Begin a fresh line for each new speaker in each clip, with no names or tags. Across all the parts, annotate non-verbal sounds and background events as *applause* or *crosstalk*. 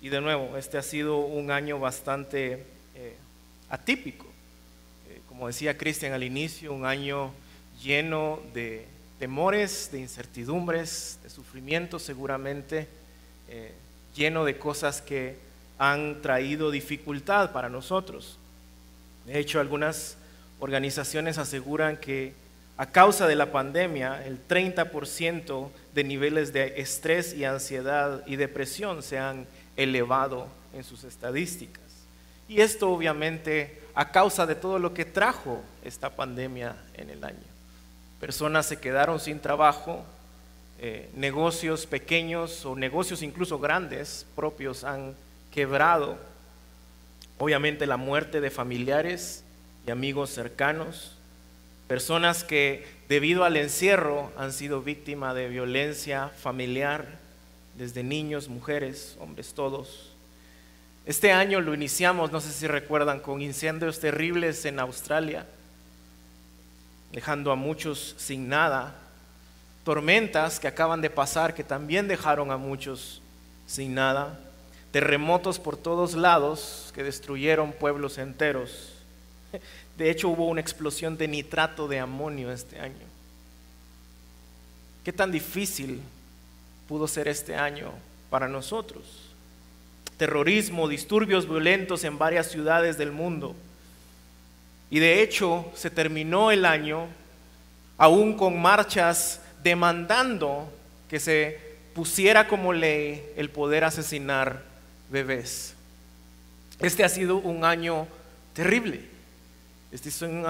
Y de nuevo, este ha sido un año bastante eh, atípico. Eh, como decía Cristian al inicio, un año lleno de temores, de incertidumbres, de sufrimiento seguramente, eh, lleno de cosas que han traído dificultad para nosotros. De hecho, algunas organizaciones aseguran que a causa de la pandemia, el 30% de niveles de estrés y ansiedad y depresión se han elevado en sus estadísticas. Y esto obviamente a causa de todo lo que trajo esta pandemia en el año. Personas se quedaron sin trabajo, eh, negocios pequeños o negocios incluso grandes propios han quebrado. Obviamente la muerte de familiares y amigos cercanos, personas que debido al encierro han sido víctimas de violencia familiar, desde niños, mujeres, hombres todos. Este año lo iniciamos, no sé si recuerdan, con incendios terribles en Australia, dejando a muchos sin nada, tormentas que acaban de pasar que también dejaron a muchos sin nada, terremotos por todos lados que destruyeron pueblos enteros. De hecho, hubo una explosión de nitrato de amonio este año. ¿Qué tan difícil pudo ser este año para nosotros? Terrorismo, disturbios violentos en varias ciudades del mundo. Y de hecho, se terminó el año aún con marchas demandando que se pusiera como ley el poder asesinar bebés. Este ha sido un año terrible. Este es un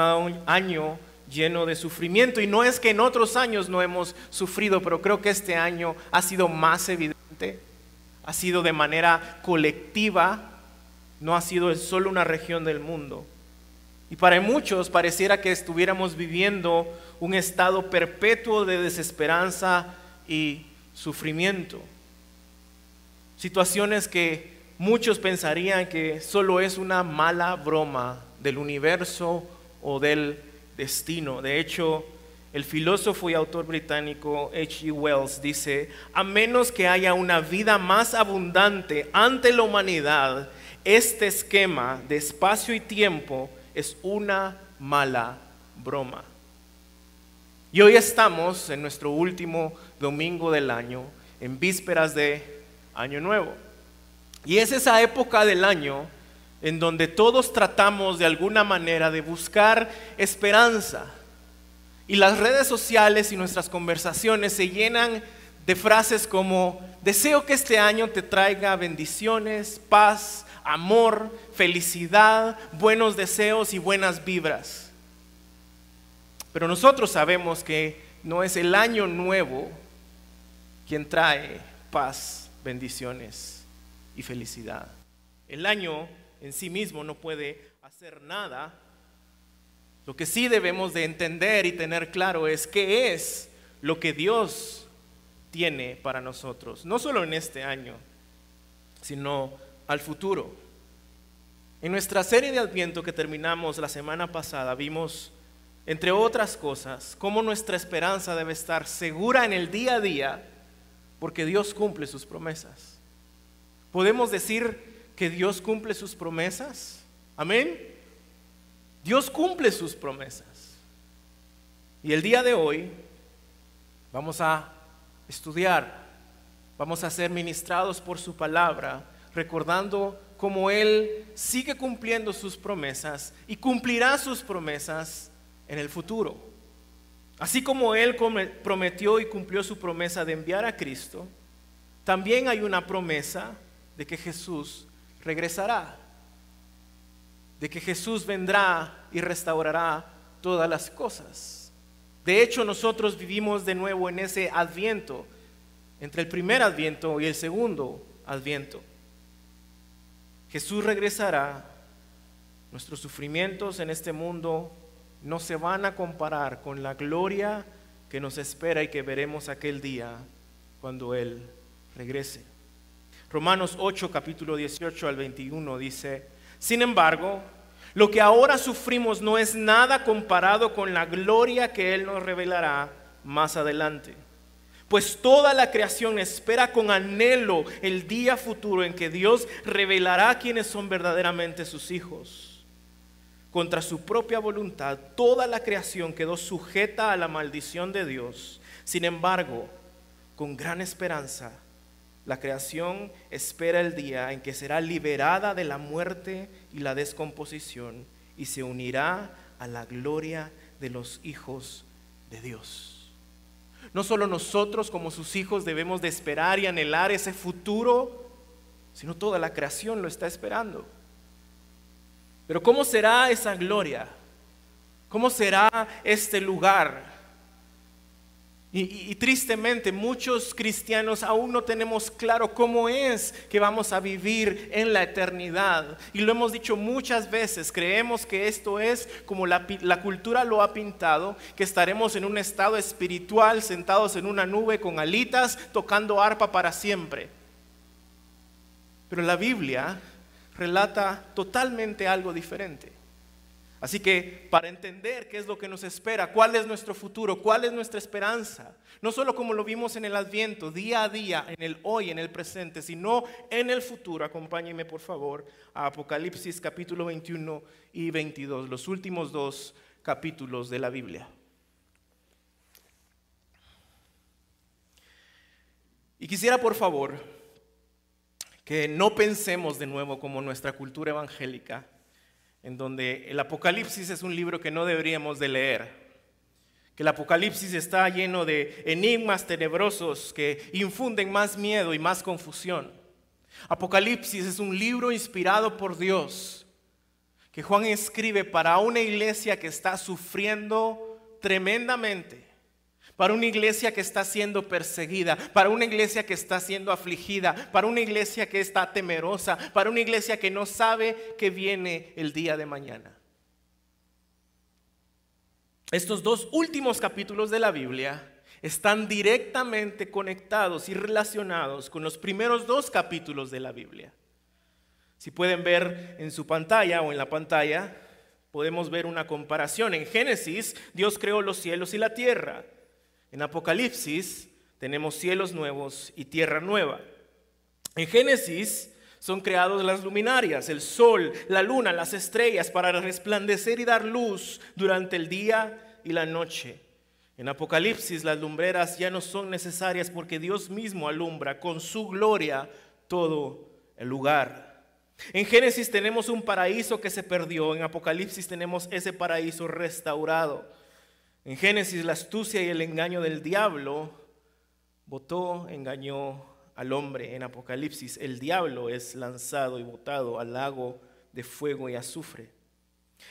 año lleno de sufrimiento y no es que en otros años no hemos sufrido, pero creo que este año ha sido más evidente, ha sido de manera colectiva, no ha sido solo una región del mundo. Y para muchos pareciera que estuviéramos viviendo un estado perpetuo de desesperanza y sufrimiento. Situaciones que muchos pensarían que solo es una mala broma del universo o del destino. De hecho, el filósofo y autor británico H.G. Wells dice, a menos que haya una vida más abundante ante la humanidad, este esquema de espacio y tiempo es una mala broma. Y hoy estamos en nuestro último domingo del año, en vísperas de Año Nuevo. Y es esa época del año en donde todos tratamos de alguna manera de buscar esperanza. Y las redes sociales y nuestras conversaciones se llenan de frases como, deseo que este año te traiga bendiciones, paz, amor, felicidad, buenos deseos y buenas vibras. Pero nosotros sabemos que no es el año nuevo quien trae paz, bendiciones y felicidad. El año en sí mismo no puede hacer nada. Lo que sí debemos de entender y tener claro es qué es lo que Dios tiene para nosotros, no solo en este año, sino al futuro. En nuestra serie de Adviento que terminamos la semana pasada, vimos, entre otras cosas, cómo nuestra esperanza debe estar segura en el día a día, porque Dios cumple sus promesas. Podemos decir que Dios cumple sus promesas? Amén. Dios cumple sus promesas. Y el día de hoy vamos a estudiar, vamos a ser ministrados por su palabra, recordando cómo Él sigue cumpliendo sus promesas y cumplirá sus promesas en el futuro. Así como Él prometió y cumplió su promesa de enviar a Cristo, también hay una promesa de que Jesús regresará, de que Jesús vendrá y restaurará todas las cosas. De hecho, nosotros vivimos de nuevo en ese adviento, entre el primer adviento y el segundo adviento. Jesús regresará, nuestros sufrimientos en este mundo no se van a comparar con la gloria que nos espera y que veremos aquel día cuando Él regrese. Romanos 8, capítulo 18 al 21 dice, sin embargo, lo que ahora sufrimos no es nada comparado con la gloria que Él nos revelará más adelante. Pues toda la creación espera con anhelo el día futuro en que Dios revelará quiénes son verdaderamente sus hijos. Contra su propia voluntad, toda la creación quedó sujeta a la maldición de Dios. Sin embargo, con gran esperanza, la creación espera el día en que será liberada de la muerte y la descomposición y se unirá a la gloria de los hijos de Dios. No solo nosotros como sus hijos debemos de esperar y anhelar ese futuro, sino toda la creación lo está esperando. Pero ¿cómo será esa gloria? ¿Cómo será este lugar? Y, tristemente muchos cristianos aún no tenemos claro cómo es que vamos a vivir en la eternidad. Y lo hemos dicho muchas veces, creemos que esto es como la, la cultura lo ha pintado, que estaremos en un estado espiritual sentados en una nube con alitas tocando arpa para siempre. Pero la Biblia relata totalmente algo diferente. Así que para entender qué es lo que nos espera, cuál es nuestro futuro, cuál es nuestra esperanza, no solo como lo vimos en el adviento, día a día, en el hoy, en el presente, sino en el futuro, acompáñenme por favor a Apocalipsis capítulo 21 y 22, los últimos dos capítulos de la Biblia. Y quisiera por favor que no pensemos de nuevo como nuestra cultura evangélica en donde el Apocalipsis es un libro que no deberíamos de leer, que el Apocalipsis está lleno de enigmas tenebrosos que infunden más miedo y más confusión. Apocalipsis es un libro inspirado por Dios que Juan escribe para una iglesia que está sufriendo tremendamente para una iglesia que está siendo perseguida, para una iglesia que está siendo afligida, para una iglesia que está temerosa, para una iglesia que no sabe que viene el día de mañana. Estos dos últimos capítulos de la Biblia están directamente conectados y relacionados con los primeros dos capítulos de la Biblia. Si pueden ver en su pantalla o en la pantalla, podemos ver una comparación. En Génesis, Dios creó los cielos y la tierra. En Apocalipsis tenemos cielos nuevos y tierra nueva. En Génesis son creados las luminarias, el sol, la luna, las estrellas para resplandecer y dar luz durante el día y la noche. En Apocalipsis las lumbreras ya no son necesarias porque Dios mismo alumbra con su gloria todo el lugar. En Génesis tenemos un paraíso que se perdió, en Apocalipsis tenemos ese paraíso restaurado. En Génesis la astucia y el engaño del diablo votó, engañó al hombre. En Apocalipsis el diablo es lanzado y botado al lago de fuego y azufre.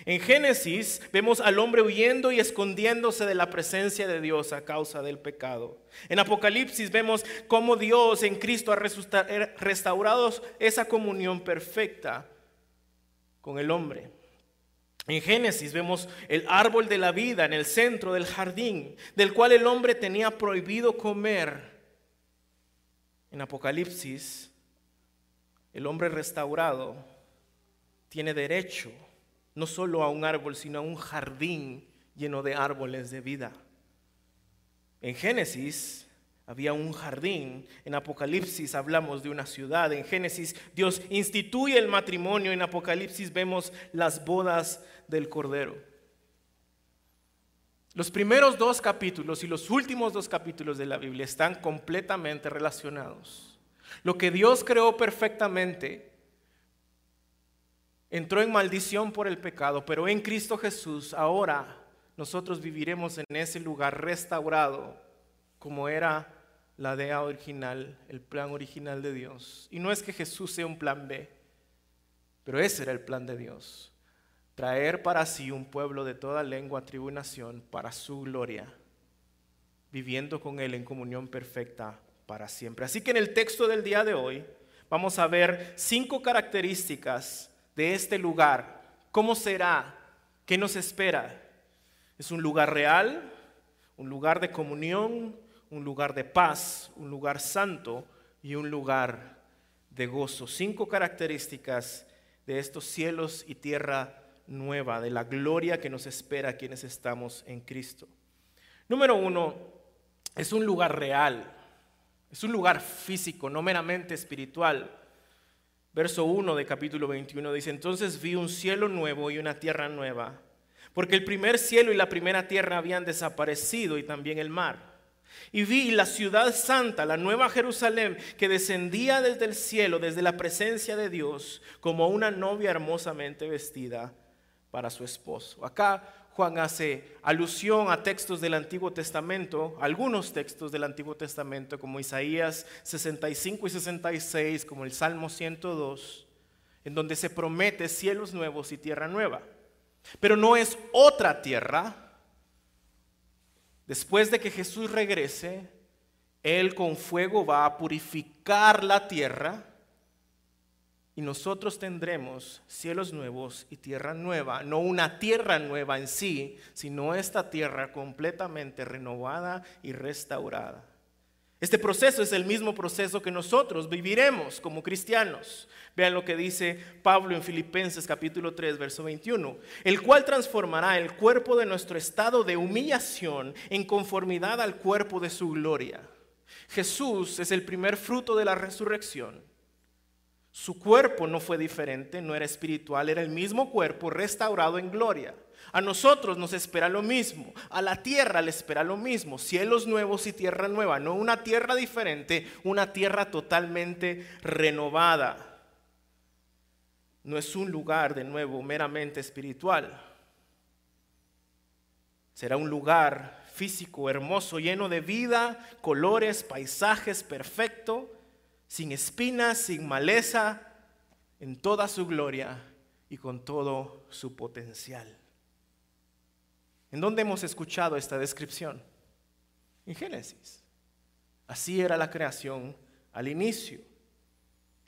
En Génesis vemos al hombre huyendo y escondiéndose de la presencia de Dios a causa del pecado. En Apocalipsis vemos cómo Dios en Cristo ha restaurado esa comunión perfecta con el hombre. En Génesis vemos el árbol de la vida en el centro del jardín, del cual el hombre tenía prohibido comer. En Apocalipsis, el hombre restaurado tiene derecho no solo a un árbol, sino a un jardín lleno de árboles de vida. En Génesis, había un jardín. En Apocalipsis hablamos de una ciudad. En Génesis Dios instituye el matrimonio. En Apocalipsis vemos las bodas del Cordero. Los primeros dos capítulos y los últimos dos capítulos de la Biblia están completamente relacionados. Lo que Dios creó perfectamente entró en maldición por el pecado, pero en Cristo Jesús ahora nosotros viviremos en ese lugar restaurado como era la idea original, el plan original de Dios. Y no es que Jesús sea un plan B, pero ese era el plan de Dios. Traer para sí un pueblo de toda lengua, tribu y nación para su gloria, viviendo con Él en comunión perfecta para siempre. Así que en el texto del día de hoy vamos a ver cinco características de este lugar. ¿Cómo será? ¿Qué nos espera? Es un lugar real, un lugar de comunión, un lugar de paz, un lugar santo y un lugar de gozo. Cinco características de estos cielos y tierra nueva, de la gloria que nos espera quienes estamos en Cristo. Número uno, es un lugar real, es un lugar físico, no meramente espiritual. Verso 1 de capítulo 21 dice, entonces vi un cielo nuevo y una tierra nueva, porque el primer cielo y la primera tierra habían desaparecido y también el mar. Y vi la ciudad santa, la nueva Jerusalén, que descendía desde el cielo, desde la presencia de Dios, como una novia hermosamente vestida para su esposo. Acá Juan hace alusión a textos del Antiguo Testamento, algunos textos del Antiguo Testamento, como Isaías 65 y 66, como el Salmo 102, en donde se promete cielos nuevos y tierra nueva. Pero no es otra tierra. Después de que Jesús regrese, Él con fuego va a purificar la tierra y nosotros tendremos cielos nuevos y tierra nueva, no una tierra nueva en sí, sino esta tierra completamente renovada y restaurada. Este proceso es el mismo proceso que nosotros viviremos como cristianos. Vean lo que dice Pablo en Filipenses capítulo 3, verso 21, el cual transformará el cuerpo de nuestro estado de humillación en conformidad al cuerpo de su gloria. Jesús es el primer fruto de la resurrección su cuerpo no fue diferente, no era espiritual, era el mismo cuerpo restaurado en gloria. A nosotros nos espera lo mismo, a la tierra le espera lo mismo, cielos nuevos y tierra nueva, no una tierra diferente, una tierra totalmente renovada. No es un lugar de nuevo meramente espiritual. Será un lugar físico, hermoso, lleno de vida, colores, paisajes, perfecto sin espinas, sin maleza, en toda su gloria y con todo su potencial. ¿En dónde hemos escuchado esta descripción? En Génesis. Así era la creación al inicio.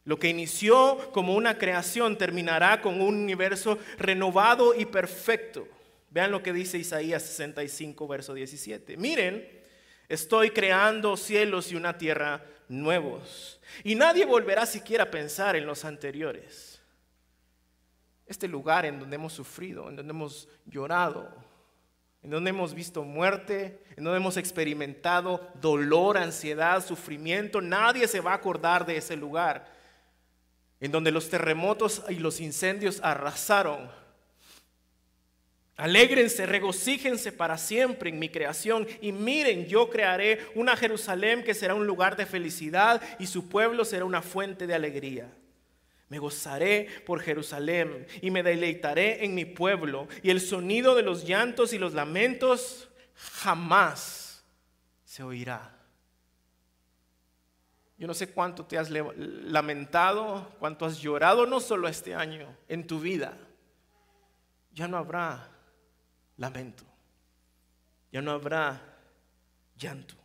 Lo que inició como una creación terminará con un universo renovado y perfecto. Vean lo que dice Isaías 65, verso 17. Miren, estoy creando cielos y una tierra nuevos. Y nadie volverá siquiera a pensar en los anteriores. Este lugar en donde hemos sufrido, en donde hemos llorado, en donde hemos visto muerte, en donde hemos experimentado dolor, ansiedad, sufrimiento, nadie se va a acordar de ese lugar. En donde los terremotos y los incendios arrasaron Alégrense, regocíjense para siempre en mi creación y miren, yo crearé una Jerusalén que será un lugar de felicidad y su pueblo será una fuente de alegría. Me gozaré por Jerusalén y me deleitaré en mi pueblo y el sonido de los llantos y los lamentos jamás se oirá. Yo no sé cuánto te has lamentado, cuánto has llorado, no solo este año, en tu vida. Ya no habrá lamento. Ya no habrá llanto.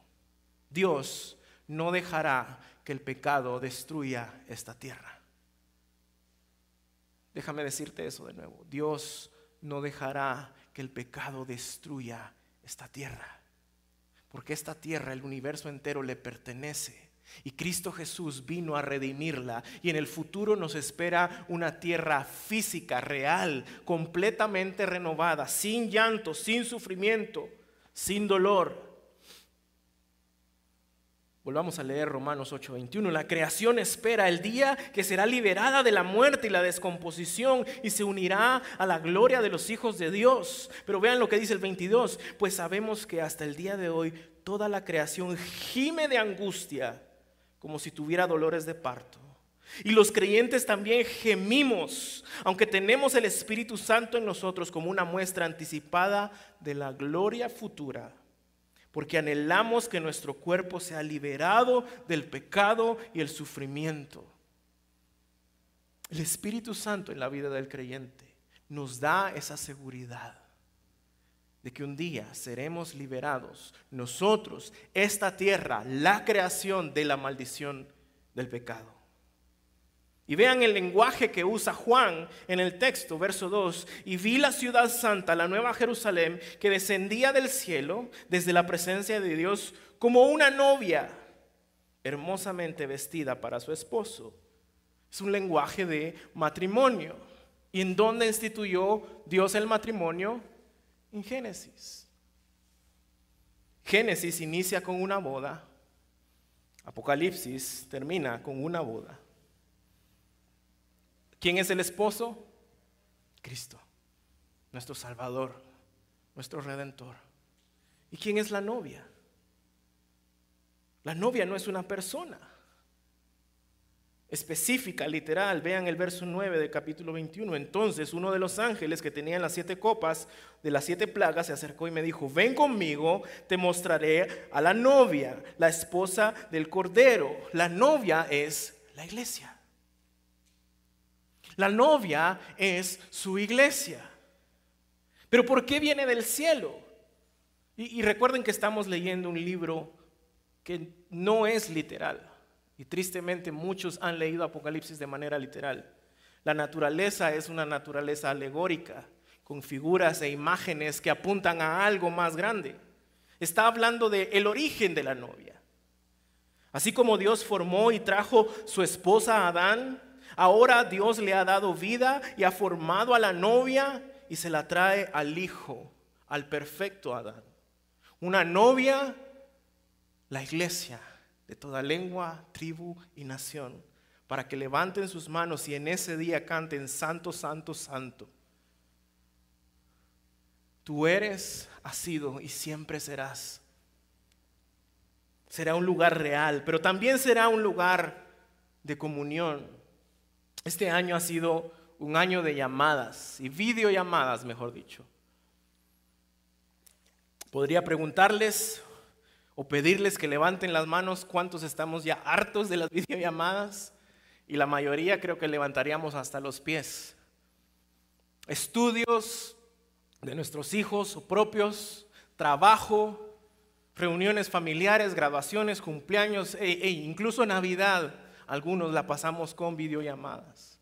Dios no dejará que el pecado destruya esta tierra. Déjame decirte eso de nuevo. Dios no dejará que el pecado destruya esta tierra. Porque esta tierra, el universo entero le pertenece. Y Cristo Jesús vino a redimirla y en el futuro nos espera una tierra física, real, completamente renovada, sin llanto, sin sufrimiento, sin dolor. Volvamos a leer Romanos 8:21. La creación espera el día que será liberada de la muerte y la descomposición y se unirá a la gloria de los hijos de Dios. Pero vean lo que dice el 22, pues sabemos que hasta el día de hoy toda la creación gime de angustia como si tuviera dolores de parto. Y los creyentes también gemimos, aunque tenemos el Espíritu Santo en nosotros como una muestra anticipada de la gloria futura, porque anhelamos que nuestro cuerpo sea liberado del pecado y el sufrimiento. El Espíritu Santo en la vida del creyente nos da esa seguridad de que un día seremos liberados nosotros, esta tierra, la creación de la maldición del pecado. Y vean el lenguaje que usa Juan en el texto, verso 2. Y vi la ciudad santa, la nueva Jerusalén, que descendía del cielo desde la presencia de Dios como una novia hermosamente vestida para su esposo. Es un lenguaje de matrimonio. ¿Y en dónde instituyó Dios el matrimonio? en Génesis. Génesis inicia con una boda, Apocalipsis termina con una boda. ¿Quién es el esposo? Cristo, nuestro Salvador, nuestro Redentor. ¿Y quién es la novia? La novia no es una persona específica, literal. Vean el verso 9 del capítulo 21. Entonces uno de los ángeles que tenían las siete copas de las siete plagas se acercó y me dijo, ven conmigo, te mostraré a la novia, la esposa del Cordero. La novia es la iglesia. La novia es su iglesia. Pero ¿por qué viene del cielo? Y, recuerden que estamos leyendo un libro que no es literal. Y tristemente muchos han leído Apocalipsis de manera literal. La naturaleza es una naturaleza alegórica, con figuras e imágenes que apuntan a algo más grande. Está hablando del el origen de la novia. Así como Dios formó y trajo su esposa a Adán, ahora Dios le ha dado vida y ha formado a la novia y se la trae al hijo, al perfecto Adán. Una novia la iglesia de toda lengua, tribu y nación, para que levanten sus manos y en ese día canten Santo, Santo, Santo. Tú eres, has sido y siempre serás. Será un lugar real, pero también será un lugar de comunión. Este año ha sido un año de llamadas y videollamadas, mejor dicho. Podría preguntarles o pedirles que levanten las manos cuántos estamos ya hartos de las *laughs* videollamadas y la mayoría creo que levantaríamos hasta los pies. Estudios de nuestros hijos o propios, trabajo, reuniones familiares, graduaciones, cumpleaños e, e incluso Navidad, algunos la pasamos con videollamadas.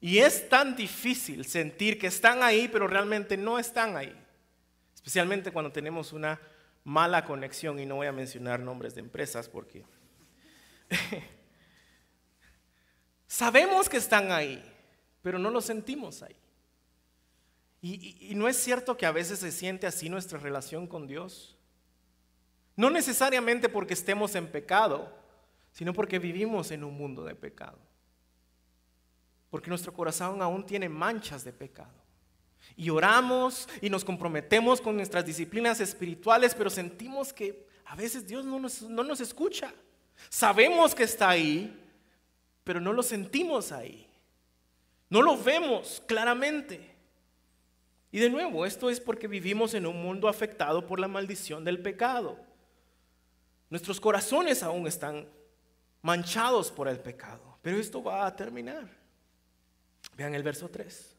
Y es tan difícil sentir que están ahí, pero realmente no están ahí. Especialmente cuando tenemos una mala conexión y no voy a mencionar nombres de empresas porque *laughs* sabemos que están ahí, pero no lo sentimos ahí. Y, y, no es cierto que a veces se siente así nuestra relación con Dios. No necesariamente porque estemos en pecado, sino porque vivimos en un mundo de pecado. Porque nuestro corazón aún tiene manchas de pecado. Y oramos y nos comprometemos con nuestras disciplinas espirituales, pero sentimos que a veces Dios no nos, no nos escucha. Sabemos que está ahí, pero no lo sentimos ahí. No lo vemos claramente. Y de nuevo, esto es porque vivimos en un mundo afectado por la maldición del pecado. Nuestros corazones aún están manchados por el pecado, pero esto va a terminar. Vean el verso 3.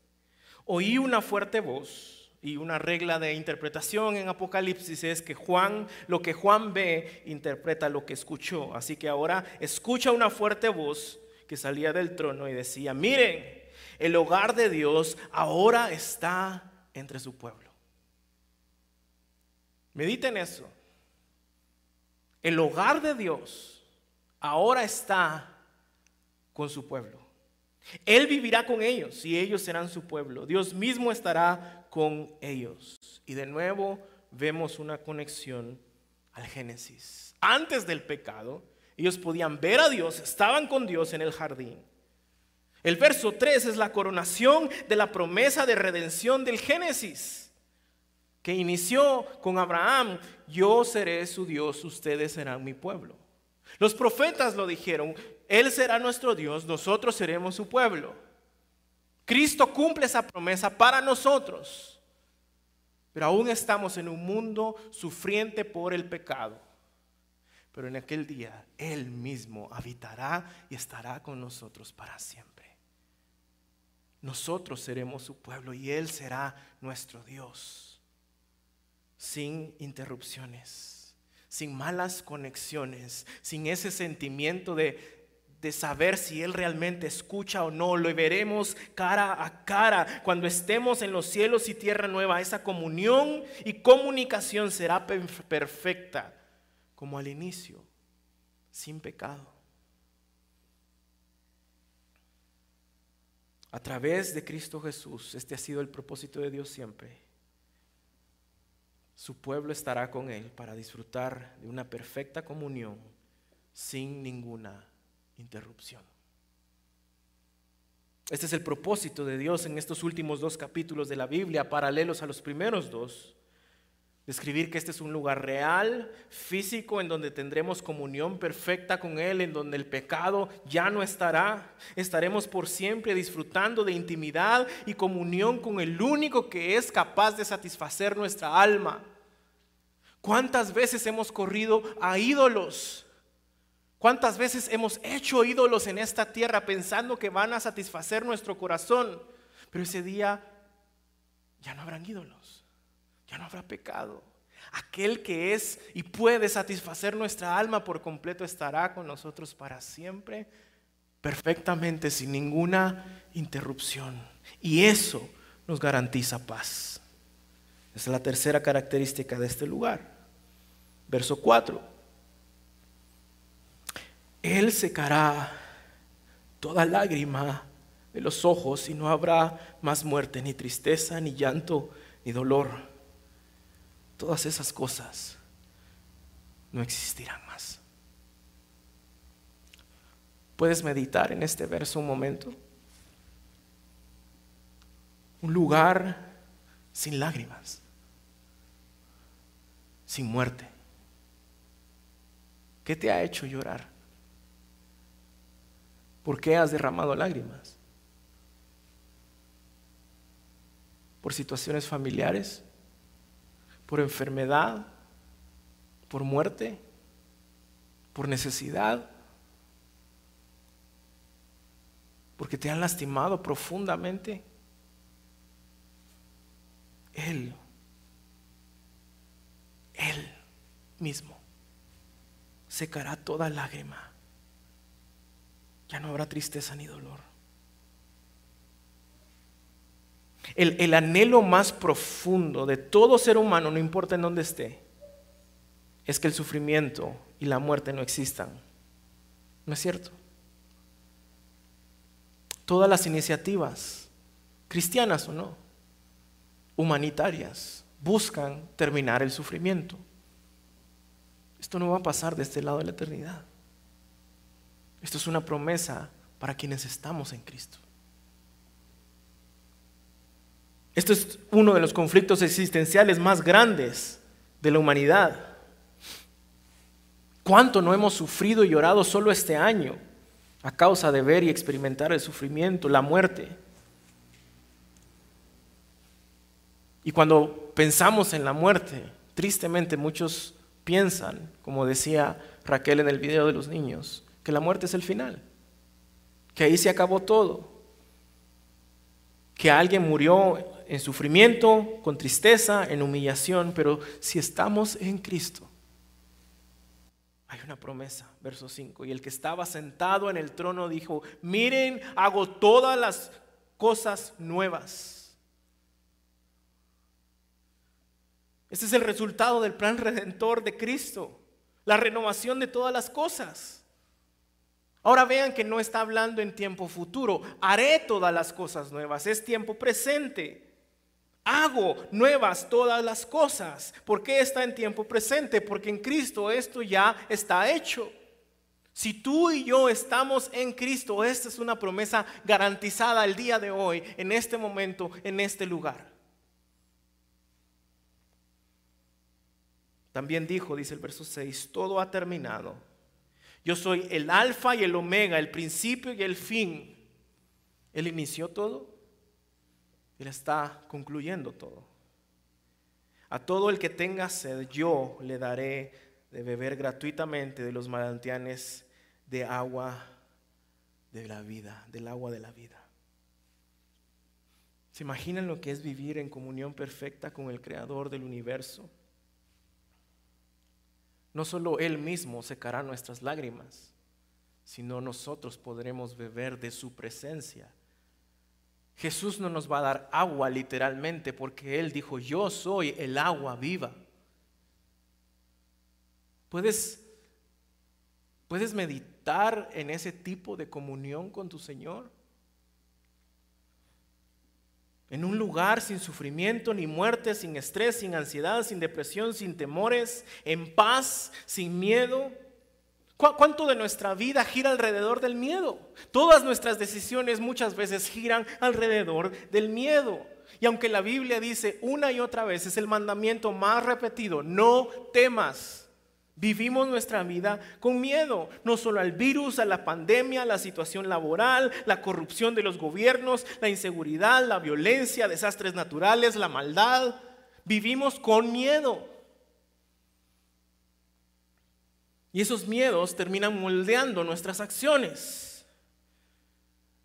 Oí una fuerte voz y una regla de interpretación en Apocalipsis es que Juan, lo que Juan ve, interpreta lo que escuchó. Así que ahora escucha una fuerte voz que salía del trono y decía, miren, el hogar de Dios ahora está entre su pueblo. Mediten eso. El hogar de Dios ahora está con su pueblo. Él vivirá con ellos y ellos serán su pueblo. Dios mismo estará con ellos. Y de nuevo vemos una conexión al Génesis. Antes del pecado, ellos podían ver a Dios, estaban con Dios en el jardín. El verso 3 es la coronación de la promesa de redención del Génesis, que inició con Abraham, yo seré su Dios, ustedes serán mi pueblo. Los profetas lo dijeron, Él será nuestro Dios, nosotros seremos su pueblo. Cristo cumple esa promesa para nosotros, pero aún estamos en un mundo sufriente por el pecado. Pero en aquel día Él mismo habitará y estará con nosotros para siempre. Nosotros seremos su pueblo y Él será nuestro Dios, sin interrupciones sin malas conexiones, sin ese sentimiento de, de saber si Él realmente escucha o no. Lo veremos cara a cara cuando estemos en los cielos y tierra nueva. Esa comunión y comunicación será perfecta como al inicio, sin pecado. A través de Cristo Jesús, este ha sido el propósito de Dios siempre su pueblo estará con Él para disfrutar de una perfecta comunión sin ninguna interrupción. Este es el propósito de Dios en estos últimos dos capítulos de la Biblia, paralelos a los primeros dos. Describir que este es un lugar real, físico, en donde tendremos comunión perfecta con Él, en donde el pecado ya no estará. Estaremos por siempre disfrutando de intimidad y comunión con el único que es capaz de satisfacer nuestra alma. ¿Cuántas veces hemos corrido a ídolos? ¿Cuántas veces hemos hecho ídolos en esta tierra pensando que van a satisfacer nuestro corazón? Pero ese día ya no habrán ídolos ya no habrá pecado. Aquel que es y puede satisfacer nuestra alma por completo estará con nosotros para siempre, perfectamente, sin ninguna interrupción. Y eso nos garantiza paz. Esa es la tercera característica de este lugar. Verso 4. Él secará toda lágrima de los ojos y no habrá más muerte, ni tristeza, ni llanto, ni dolor todas esas cosas no existirán más. ¿Puedes meditar en este verso un momento? Un lugar sin lágrimas, sin muerte. ¿Qué te ha hecho llorar? ¿Por qué has derramado lágrimas? ¿Por situaciones familiares? por enfermedad, por muerte, por necesidad, porque te han lastimado profundamente. Él, Él mismo secará toda lágrima. Ya no habrá tristeza ni dolor. El, anhelo más profundo de todo ser humano, no importa en dónde esté, es que el sufrimiento y la muerte no existan. ¿No es cierto? Todas las iniciativas, cristianas o no, humanitarias, buscan terminar el sufrimiento. Esto no va a pasar de este lado de la eternidad. Esto es una promesa para quienes estamos en Cristo. Esto es uno de los conflictos existenciales más grandes de la humanidad. ¿Cuánto no hemos sufrido y llorado solo este año a causa de ver y experimentar el sufrimiento, la muerte? Y cuando pensamos en la muerte, tristemente muchos piensan, como decía Raquel en el video de los niños, que la muerte es el final, que ahí se acabó todo, que alguien murió en sufrimiento, con tristeza, en humillación, pero si estamos en Cristo, hay una promesa, verso 5, y el que estaba sentado en el trono dijo, miren, hago todas las cosas nuevas. Este es el resultado del plan redentor de Cristo, la renovación de todas las cosas. Ahora vean que no está hablando en tiempo futuro. Haré todas las cosas nuevas. Es tiempo presente. Hago nuevas todas las cosas. ¿Por qué está en tiempo presente? Porque en Cristo esto ya está hecho. Si tú y yo estamos en Cristo, esta es una promesa garantizada el día de hoy, en este momento, en este lugar. También dijo, dice el verso 6, todo ha terminado. Yo soy el alfa y el omega, el principio y el fin. Él inició todo. Él está concluyendo todo. A todo el que tenga sed, yo le daré de beber gratuitamente de los manantiales de agua de la vida, del agua de la vida. ¿Se imaginan lo que es vivir en comunión perfecta con el Creador del universo? No solo Él mismo secará nuestras lágrimas, sino nosotros podremos beber de su presencia Jesús no nos va a dar agua literalmente porque Él dijo, yo soy el agua viva. ¿Puedes, ¿Puedes meditar en ese tipo de comunión con tu Señor? En un lugar sin sufrimiento ni muerte, sin estrés, sin ansiedad, sin depresión, sin temores, en paz, sin miedo. ¿Cuánto de nuestra vida gira alrededor del miedo? Todas nuestras decisiones muchas veces giran alrededor del miedo. Y aunque la Biblia dice una y otra vez, es el mandamiento más repetido, no temas. Vivimos nuestra vida con miedo, no solo al virus, a la pandemia, la situación laboral, la corrupción de los gobiernos, la inseguridad, la violencia, desastres naturales, la maldad. Vivimos con miedo. Y esos miedos terminan moldeando nuestras acciones.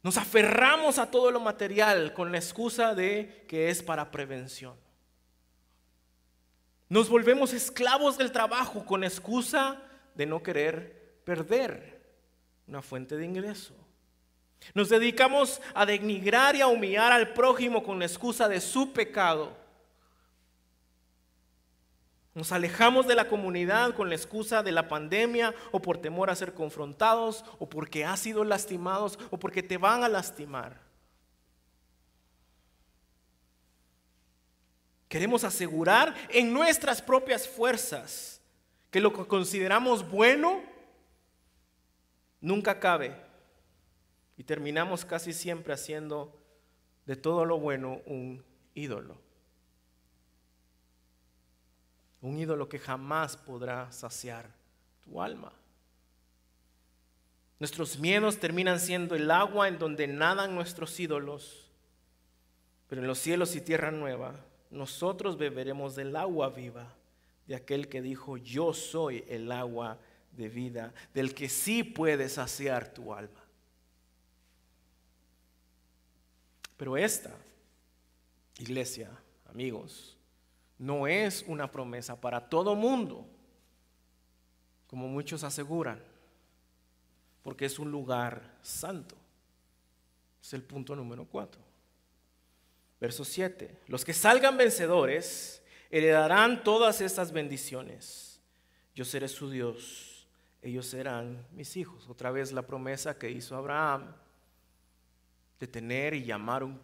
Nos aferramos a todo lo material con la excusa de que es para prevención. Nos volvemos esclavos del trabajo con excusa de no querer perder una fuente de ingreso. Nos dedicamos a denigrar y a humillar al prójimo con la excusa de su pecado. Nos alejamos de la comunidad con la excusa de la pandemia o por temor a ser confrontados o porque has sido lastimados o porque te van a lastimar. Queremos asegurar en nuestras propias fuerzas que lo que consideramos bueno nunca cabe. Y terminamos casi siempre haciendo de todo lo bueno un ídolo. Un ídolo que jamás podrá saciar tu alma. Nuestros miedos terminan siendo el agua en donde nadan nuestros ídolos, pero en los cielos y tierra nueva nosotros beberemos del agua viva de aquel que dijo, yo soy el agua de vida, del que sí puede saciar tu alma. Pero esta, iglesia, amigos, no es una promesa para todo mundo, como muchos aseguran, porque es un lugar santo. Es el punto número cuatro. Verso 7. Los que salgan vencedores heredarán todas estas bendiciones. Yo seré su Dios, ellos serán mis hijos. Otra vez la promesa que hizo Abraham de tener y llamar un,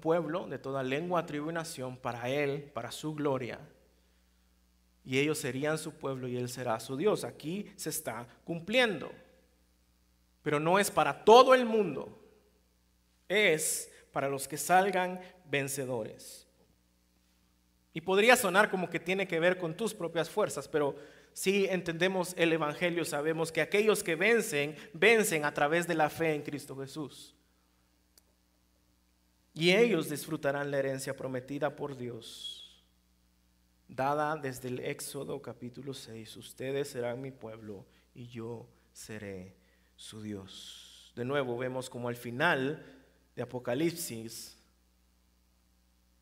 pueblo de toda lengua, tribu y nación para él, para su gloria. Y ellos serían su pueblo y él será su Dios. Aquí se está cumpliendo. Pero no es para todo el mundo. Es para los que salgan vencedores. Y podría sonar como que tiene que ver con tus propias fuerzas, pero si entendemos el Evangelio, sabemos que aquellos que vencen, vencen a través de la fe en Cristo Jesús. Y ellos disfrutarán la herencia prometida por Dios, dada desde el Éxodo capítulo 6. Ustedes serán mi pueblo y yo seré su Dios. De nuevo vemos como al final de Apocalipsis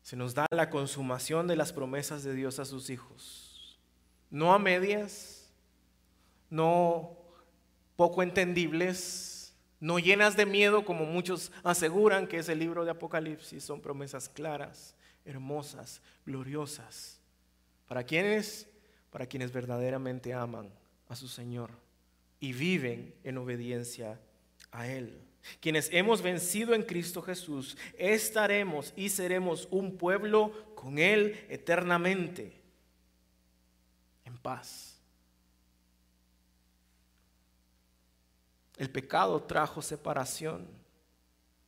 se nos da la consumación de las promesas de Dios a sus hijos. No a medias, no poco entendibles, no llenas de miedo como muchos aseguran que es el libro de Apocalipsis. Son promesas claras, hermosas, gloriosas. ¿Para quiénes? Para quienes verdaderamente aman a su Señor y viven en obediencia a Él. Quienes hemos vencido en Cristo Jesús, estaremos y seremos un pueblo con Él eternamente, en paz. El pecado trajo separación.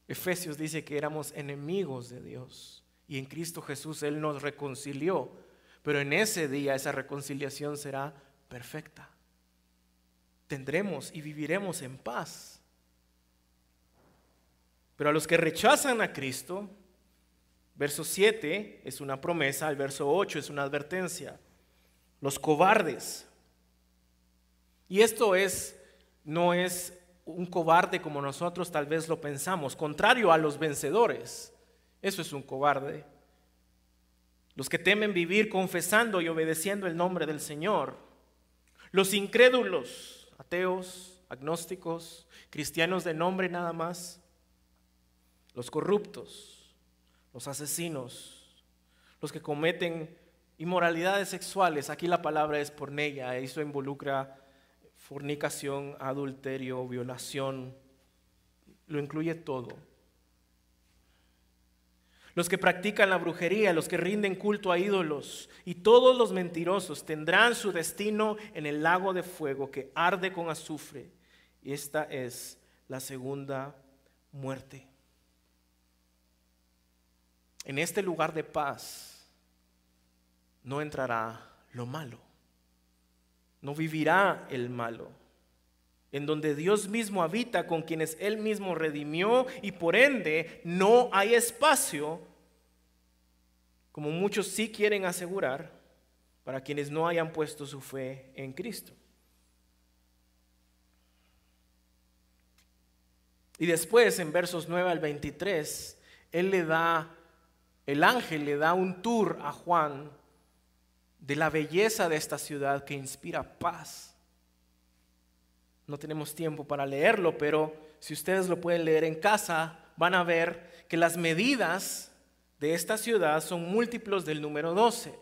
Efesios dice que éramos enemigos de Dios y en Cristo Jesús Él nos reconcilió, pero en ese día esa reconciliación será perfecta. Tendremos y viviremos en paz. Pero a los que rechazan a Cristo, verso 7 es una promesa, el verso 8 es una advertencia. Los cobardes. Y esto es no es un cobarde como nosotros tal vez lo pensamos, contrario a los vencedores. Eso es un cobarde. Los que temen vivir confesando y obedeciendo el nombre del Señor. Los incrédulos, ateos, agnósticos, cristianos de nombre nada más los corruptos, los asesinos, los que cometen inmoralidades sexuales. Aquí la palabra es pornella, eso involucra fornicación, adulterio, violación, lo incluye todo. Los que practican la brujería, los que rinden culto a ídolos y todos los mentirosos tendrán su destino en el lago de fuego que arde con azufre. Y esta es la segunda muerte. En este lugar de paz no entrará lo malo, no vivirá el malo, en donde Dios mismo habita con quienes Él mismo redimió y por ende no hay espacio, como muchos sí quieren asegurar, para quienes no hayan puesto su fe en Cristo. Y después, en versos 9 al 23, Él le da, el ángel le da un tour a Juan de la belleza de esta ciudad que inspira paz. No tenemos tiempo para leerlo, pero si ustedes lo pueden leer en casa, van a ver que las medidas de esta ciudad son múltiplos del número 12.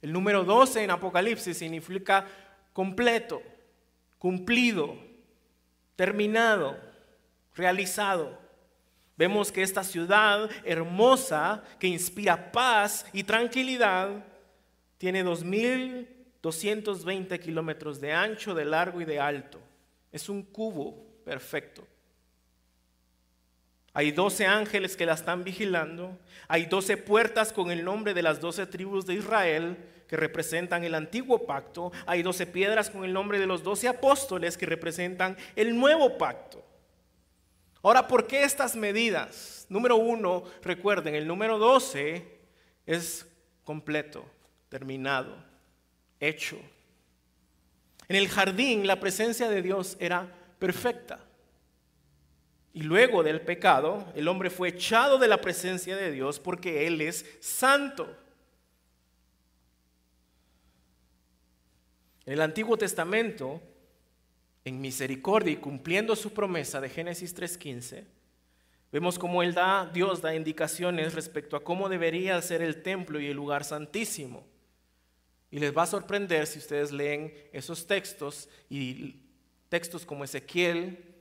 El número 12 en Apocalipsis significa completo, cumplido, terminado, realizado. Vemos que esta ciudad hermosa, que inspira paz y tranquilidad, tiene 2.220 kilómetros de ancho, de largo y de alto. Es un cubo perfecto. Hay 12 ángeles que la están vigilando. Hay 12 puertas con el nombre de las 12 tribus de Israel que representan el antiguo pacto. Hay 12 piedras con el nombre de los 12 apóstoles que representan el nuevo pacto. Ahora, ¿por qué estas medidas? Número uno, recuerden, el número 12 es completo, terminado, hecho. En el jardín la presencia de Dios era perfecta. Y luego del pecado, el hombre fue echado de la presencia de Dios porque Él es santo. En el Antiguo Testamento, en misericordia y cumpliendo su promesa de Génesis 3.15, vemos cómo Él da, Dios da indicaciones respecto a cómo debería ser el templo y el lugar santísimo. Y les va a sorprender si ustedes leen esos textos y textos como Ezequiel,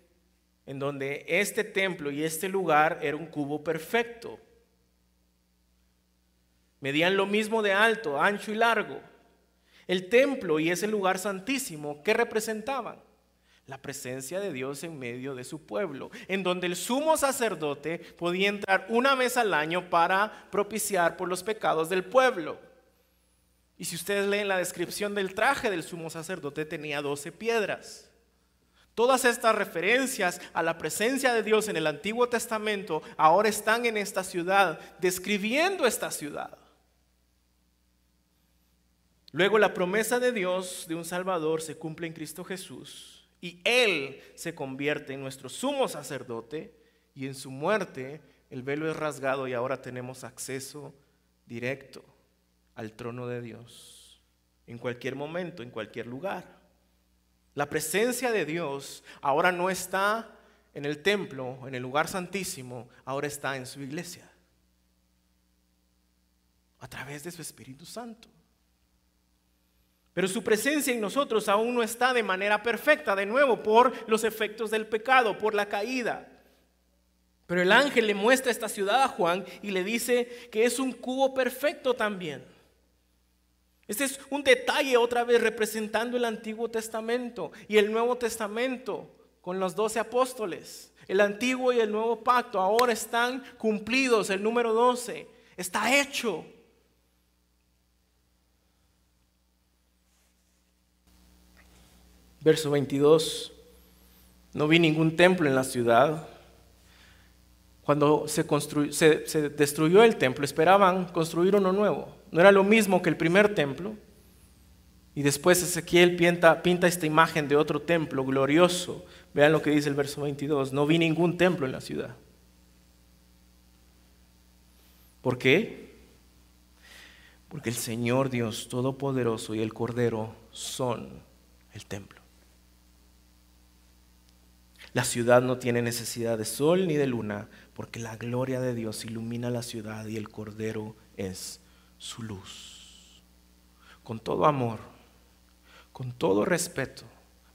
en donde este templo y este lugar era un cubo perfecto. Medían lo mismo de alto, ancho y largo. El templo y ese lugar santísimo, ¿qué representaban? La presencia de Dios en medio de su pueblo, en donde el sumo sacerdote podía entrar una vez al año para propiciar por los pecados del pueblo. Y si ustedes leen la descripción del traje del sumo sacerdote, tenía doce piedras. Todas estas referencias a la presencia de Dios en el Antiguo Testamento ahora están en esta ciudad, describiendo esta ciudad. Luego la promesa de Dios de un Salvador se cumple en Cristo Jesús y Él se convierte en nuestro sumo sacerdote y en su muerte el velo es rasgado y ahora tenemos acceso directo al trono de Dios, en cualquier momento, en cualquier lugar. La presencia de Dios ahora no está en el templo, en el lugar santísimo, ahora está en su iglesia, a través de su Espíritu Santo. Pero su presencia en nosotros aún no está de manera perfecta, de nuevo, por los efectos del pecado, por la caída. Pero el ángel le muestra esta ciudad a Juan y le dice que es un cubo perfecto también. Este es un detalle otra vez representando el Antiguo Testamento y el Nuevo Testamento con los doce apóstoles. El antiguo y el nuevo pacto ahora están cumplidos. El número 12 está hecho. Verso 22. No vi ningún templo en la ciudad. Cuando se, destruyó el templo, esperaban construir uno nuevo. No era lo mismo que el primer templo. Y después Ezequiel pinta, pinta esta imagen de otro templo glorioso. Vean lo que dice el verso 22. No vi ningún templo en la ciudad. ¿Por qué? Porque el Señor Dios Todopoderoso y el Cordero son el templo. La ciudad no tiene necesidad de sol ni de luna, porque la gloria de Dios ilumina la ciudad y el Cordero es su luz. Con todo amor, con todo respeto,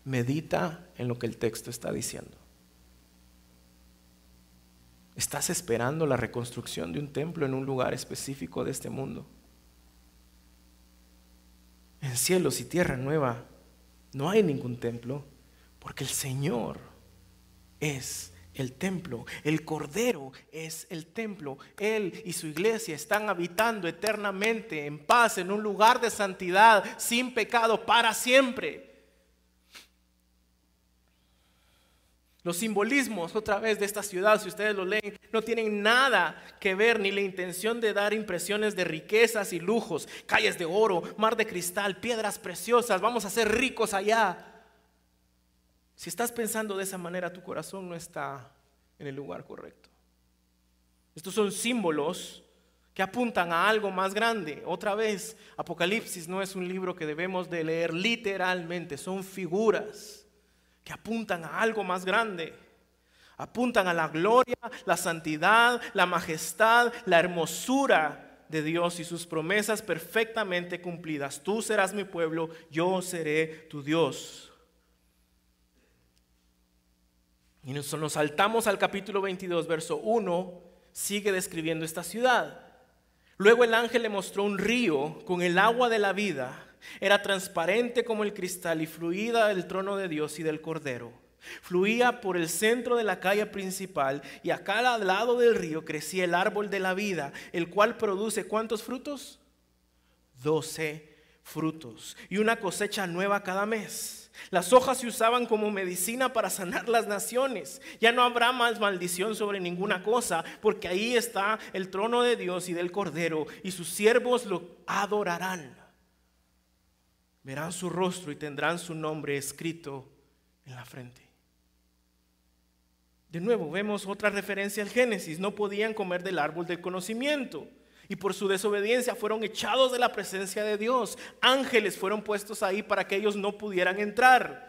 medita en lo que el texto está diciendo. ¿Estás esperando la reconstrucción de un templo en un lugar específico de este mundo? En cielos y tierra nueva no hay ningún templo porque el Señor es el templo, el Cordero es el templo. Él y su iglesia están habitando eternamente en paz en un lugar de santidad, sin pecado, para siempre. Los simbolismos, otra vez, de esta ciudad, si ustedes lo leen, no tienen nada que ver ni la intención de dar impresiones de riquezas y lujos, calles de oro, mar de cristal, piedras preciosas, vamos a ser ricos allá. Si estás pensando de esa manera, tu corazón no está en el lugar correcto. Estos son símbolos que apuntan a algo más grande. Otra vez, Apocalipsis no es un libro que debemos de leer literalmente, son figuras que apuntan a algo más grande. Apuntan a la gloria, la santidad, la majestad, la hermosura de Dios y sus promesas perfectamente cumplidas. Tú serás mi pueblo, yo seré tu Dios. Y nos, saltamos al capítulo 22, verso 1, sigue describiendo esta ciudad. Luego el ángel le mostró un río con el agua de la vida. Era transparente como el cristal y fluida del trono de Dios y del Cordero. Fluía por el centro de la calle principal y a cada lado del río crecía el árbol de la vida, el cual produce cuántos frutos? Doce frutos y una cosecha nueva cada mes. Las hojas se usaban como medicina para sanar las naciones. Ya no habrá más maldición sobre ninguna cosa, porque ahí está el trono de Dios y del Cordero, y sus siervos lo adorarán. Verán su rostro y tendrán su nombre escrito en la frente. De nuevo, vemos otra referencia al Génesis. No podían comer del árbol del conocimiento y por su desobediencia fueron echados de la presencia de Dios. Ángeles fueron puestos ahí para que ellos no pudieran entrar.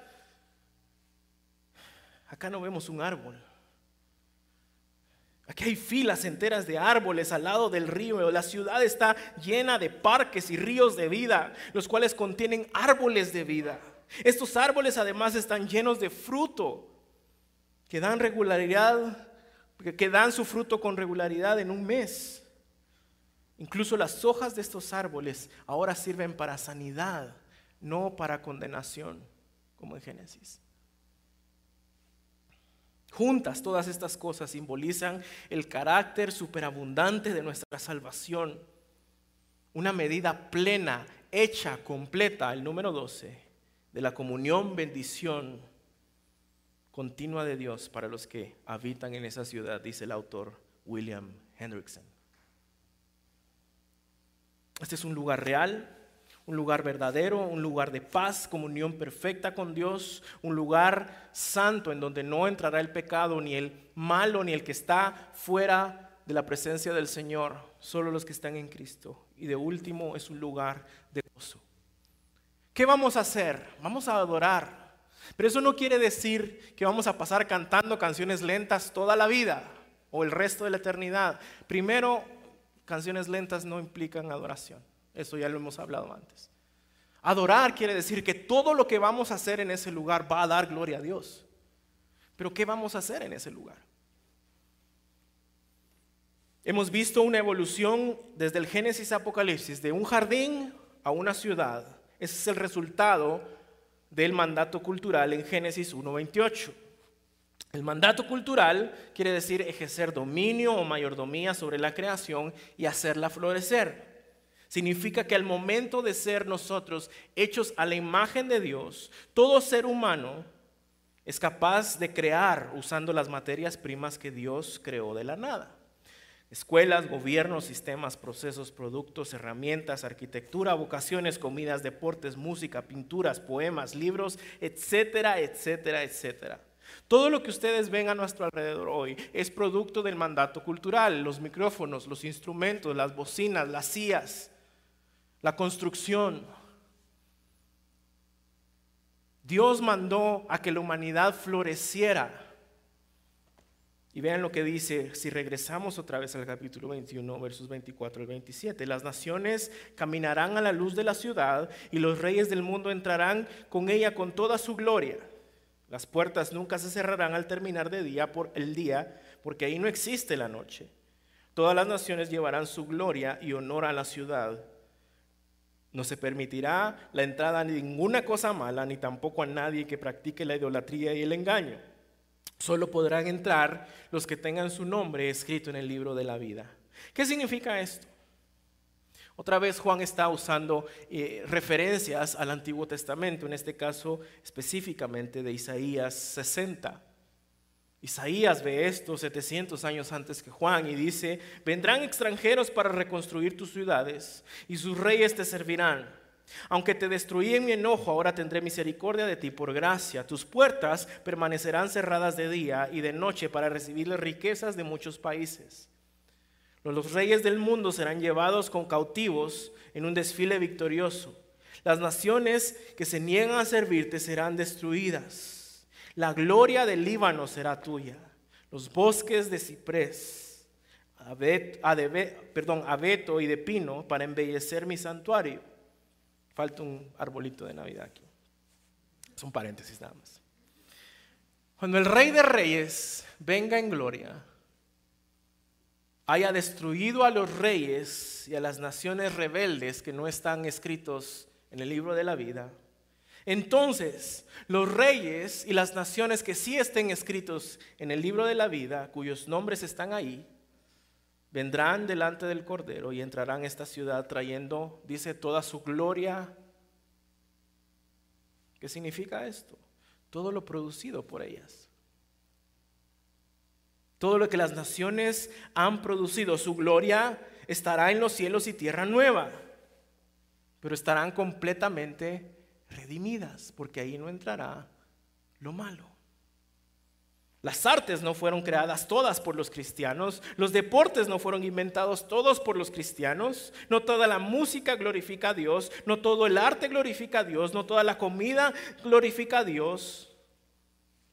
Acá no vemos un árbol. Aquí hay filas enteras de árboles al lado del río. La ciudad está llena de parques y ríos de vida, los cuales contienen árboles de vida. Estos árboles además están llenos de fruto que dan regularidad, que dan su fruto con regularidad en un mes. Incluso las hojas de estos árboles ahora sirven para sanidad, no para condenación, como en Génesis. Juntas todas estas cosas simbolizan el carácter superabundante de nuestra salvación. Una medida plena, hecha, completa, el número 12, de la comunión, bendición continua de Dios para los que habitan en esa ciudad, dice el autor William Hendrickson. Este es un lugar real, un lugar verdadero, un lugar de paz, comunión perfecta con Dios, un lugar santo en donde no entrará el pecado, ni el malo, ni el que está fuera de la presencia del Señor, solo los que están en Cristo. Y de último es un lugar de gozo. ¿Qué vamos a hacer? Vamos a adorar. Pero eso no quiere decir que vamos a pasar cantando canciones lentas toda la vida o el resto de la eternidad. Primero, canciones lentas no implican adoración. Eso ya lo hemos hablado antes. Adorar quiere decir que todo lo que vamos a hacer en ese lugar va a dar gloria a Dios. Pero ¿qué vamos a hacer en ese lugar? Hemos visto una evolución desde el Génesis Apocalipsis, de un jardín a una ciudad. Ese es el resultado del mandato cultural en Génesis 1.28. El mandato cultural quiere decir ejercer dominio o mayordomía sobre la creación y hacerla florecer. Significa que al momento de ser nosotros hechos a la imagen de Dios, todo ser humano es capaz de crear usando las materias primas que Dios creó de la nada. Escuelas, gobiernos, sistemas, procesos, productos, herramientas, arquitectura, vocaciones, comidas, deportes, música, pinturas, poemas, libros, etcétera, etcétera, etcétera. Todo lo que ustedes ven a nuestro alrededor hoy es producto del mandato cultural, los micrófonos, los instrumentos, las bocinas, las sillas, la construcción. Dios mandó a que la humanidad floreciera. Y vean lo que dice, si regresamos otra vez al capítulo 21, versos 24 al 27, las naciones caminarán a la luz de la ciudad y los reyes del mundo entrarán con ella con toda su gloria. Las puertas nunca se cerrarán al terminar de día por el día, porque ahí no existe la noche. Todas las naciones llevarán su gloria y honor a la ciudad. No se permitirá la entrada a ninguna cosa mala, ni tampoco a nadie que practique la idolatría y el engaño. Solo podrán entrar los que tengan su nombre escrito en el libro de la vida. ¿Qué significa esto? Otra vez Juan está usando eh, referencias al Antiguo Testamento, en este caso específicamente de Isaías 60. Isaías ve esto 700 años antes que Juan y dice, vendrán extranjeros para reconstruir tus ciudades y sus reyes te servirán. Aunque te destruí en mi enojo, ahora tendré misericordia de ti por gracia. Tus puertas permanecerán cerradas de día y de noche para recibir las riquezas de muchos países. Los reyes del mundo serán llevados con cautivos en un desfile victorioso. Las naciones que se niegan a servirte serán destruidas. La gloria del Líbano será tuya, los bosques de ciprés, abeto y de pino para embellecer mi santuario. Falta un arbolito de Navidad aquí. Es un paréntesis nada más. Cuando el Rey de Reyes venga en gloria, haya destruido a los reyes y a las naciones rebeldes que no están escritos en el libro de la vida, entonces, los reyes y las naciones que sí estén escritos en el libro de la vida, cuyos nombres están ahí, vendrán delante del Cordero y entrarán a esta ciudad trayendo, dice, toda su gloria. ¿Qué significa esto? Todo lo producido por ellas. Todo lo que las naciones han producido, su gloria estará en los cielos y tierra nueva, pero estarán completamente redimidas, porque ahí no entrará lo malo. Las artes no fueron creadas todas por los cristianos, los deportes no fueron inventados todos por los cristianos, no toda la música glorifica a Dios, no todo el arte glorifica a Dios, no toda la comida glorifica a Dios.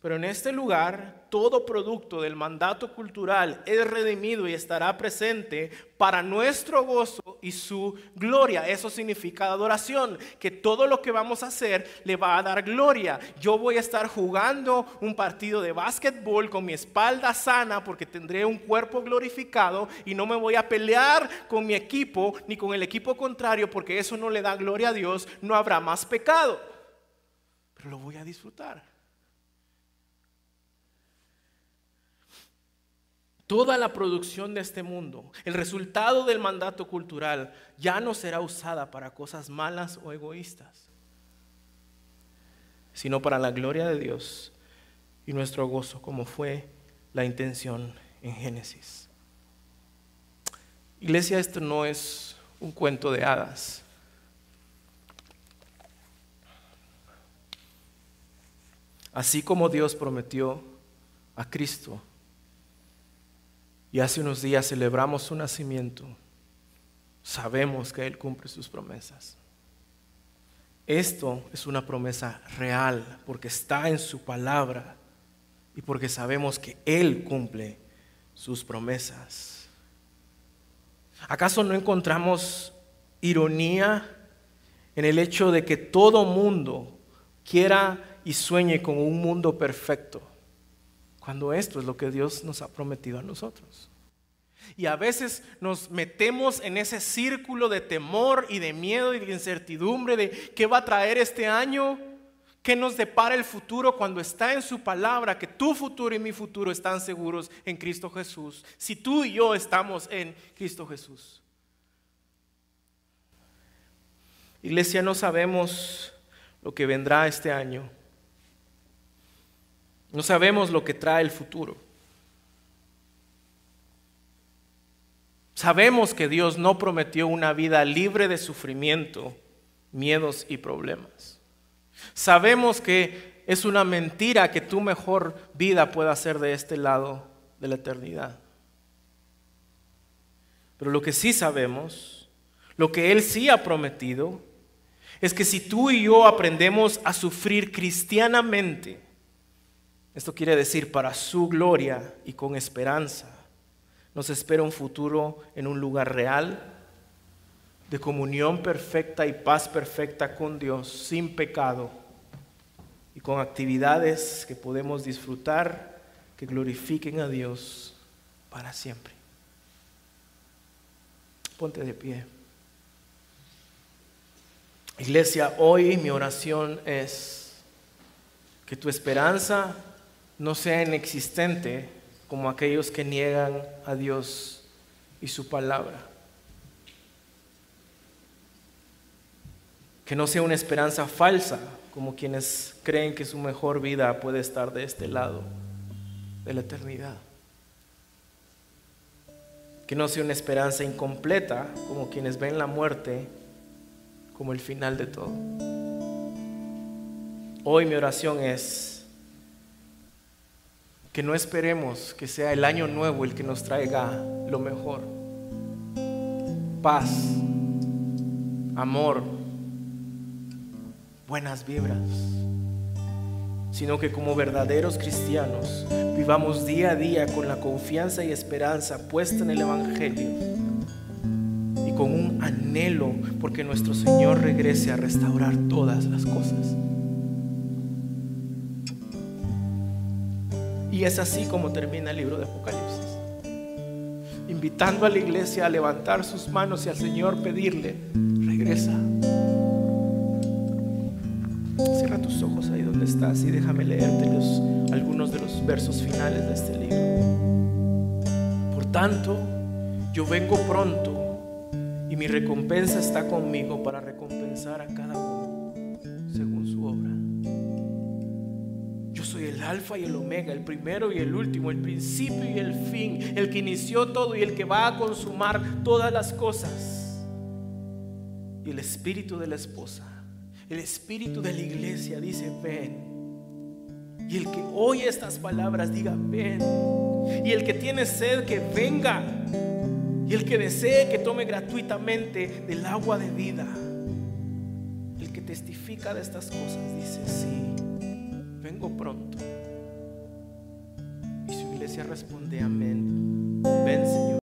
Pero en este lugar, todo producto del mandato cultural es redimido y estará presente para nuestro gozo y su gloria. Eso significa adoración, que todo lo que vamos a hacer le va a dar gloria. Yo voy a estar jugando un partido de básquetbol con mi espalda sana porque tendré un cuerpo glorificado y no me voy a pelear con mi equipo ni con el equipo contrario porque eso no le da gloria a Dios. No habrá más pecado, pero lo voy a disfrutar. Toda la producción de este mundo, el resultado del mandato cultural, ya no será usada para cosas malas o egoístas, sino para la gloria de Dios y nuestro gozo, como fue la intención en Génesis. Iglesia, esto no es un cuento de hadas. Así como Dios prometió a Cristo y hace unos días celebramos su nacimiento, sabemos que Él cumple sus promesas. Esto es una promesa real porque está en su palabra y porque sabemos que Él cumple sus promesas. ¿Acaso no encontramos ironía en el hecho de que todo mundo quiera y sueñe con un mundo perfecto? Cuando esto es lo que Dios nos ha prometido a nosotros. Y a veces nos metemos en ese círculo de temor y de miedo y de incertidumbre de qué va a traer este año, qué nos depara el futuro cuando está en su palabra, que tu futuro y mi futuro están seguros en Cristo Jesús. Si tú y yo estamos en Cristo Jesús. Iglesia, no sabemos lo que vendrá este año. No sabemos lo que trae el futuro. Sabemos que Dios no prometió una vida libre de sufrimiento, miedos y problemas. Sabemos que es una mentira que tu mejor vida pueda ser de este lado de la eternidad. Pero lo que sí sabemos, lo que Él sí ha prometido, es que si tú y yo aprendemos a sufrir cristianamente, esto quiere decir para su gloria y con esperanza. Nos espera un futuro en un lugar real, de comunión perfecta y paz perfecta con Dios, sin pecado y con actividades que podemos disfrutar, que glorifiquen a Dios para siempre. Ponte de pie. Iglesia, hoy mi oración es que tu esperanza no sea inexistente como aquellos que niegan a Dios y su palabra. Que no sea una esperanza falsa como quienes creen que su mejor vida puede estar de este lado de la eternidad. Que no sea una esperanza incompleta como quienes ven la muerte como el final de todo. Hoy mi oración es que no esperemos que sea el año nuevo el que nos traiga lo mejor. Paz, amor, buenas vibras, sino que como verdaderos cristianos vivamos día a día con la confianza y esperanza puesta en el Evangelio y con un anhelo porque nuestro Señor regrese a restaurar todas las cosas. Y es así como termina el libro de Apocalipsis. Invitando a la iglesia a levantar sus manos y al Señor pedirle, regresa. Cierra tus ojos ahí donde estás y déjame leerte algunos de los versos finales de este libro. Por tanto, yo vengo pronto y mi recompensa está conmigo para recompensar a cada y el omega, el primero y el último, el principio y el fin, el que inició todo y el que va a consumar todas las cosas. Y el espíritu de la esposa, el espíritu de la iglesia dice, ven. Y el que oye estas palabras diga, ven. Y el que tiene sed, que venga. Y el que desee, que tome gratuitamente del agua de vida. El que testifica de estas cosas dice, sí, vengo pronto iglesia responde amén. Ven, Señor.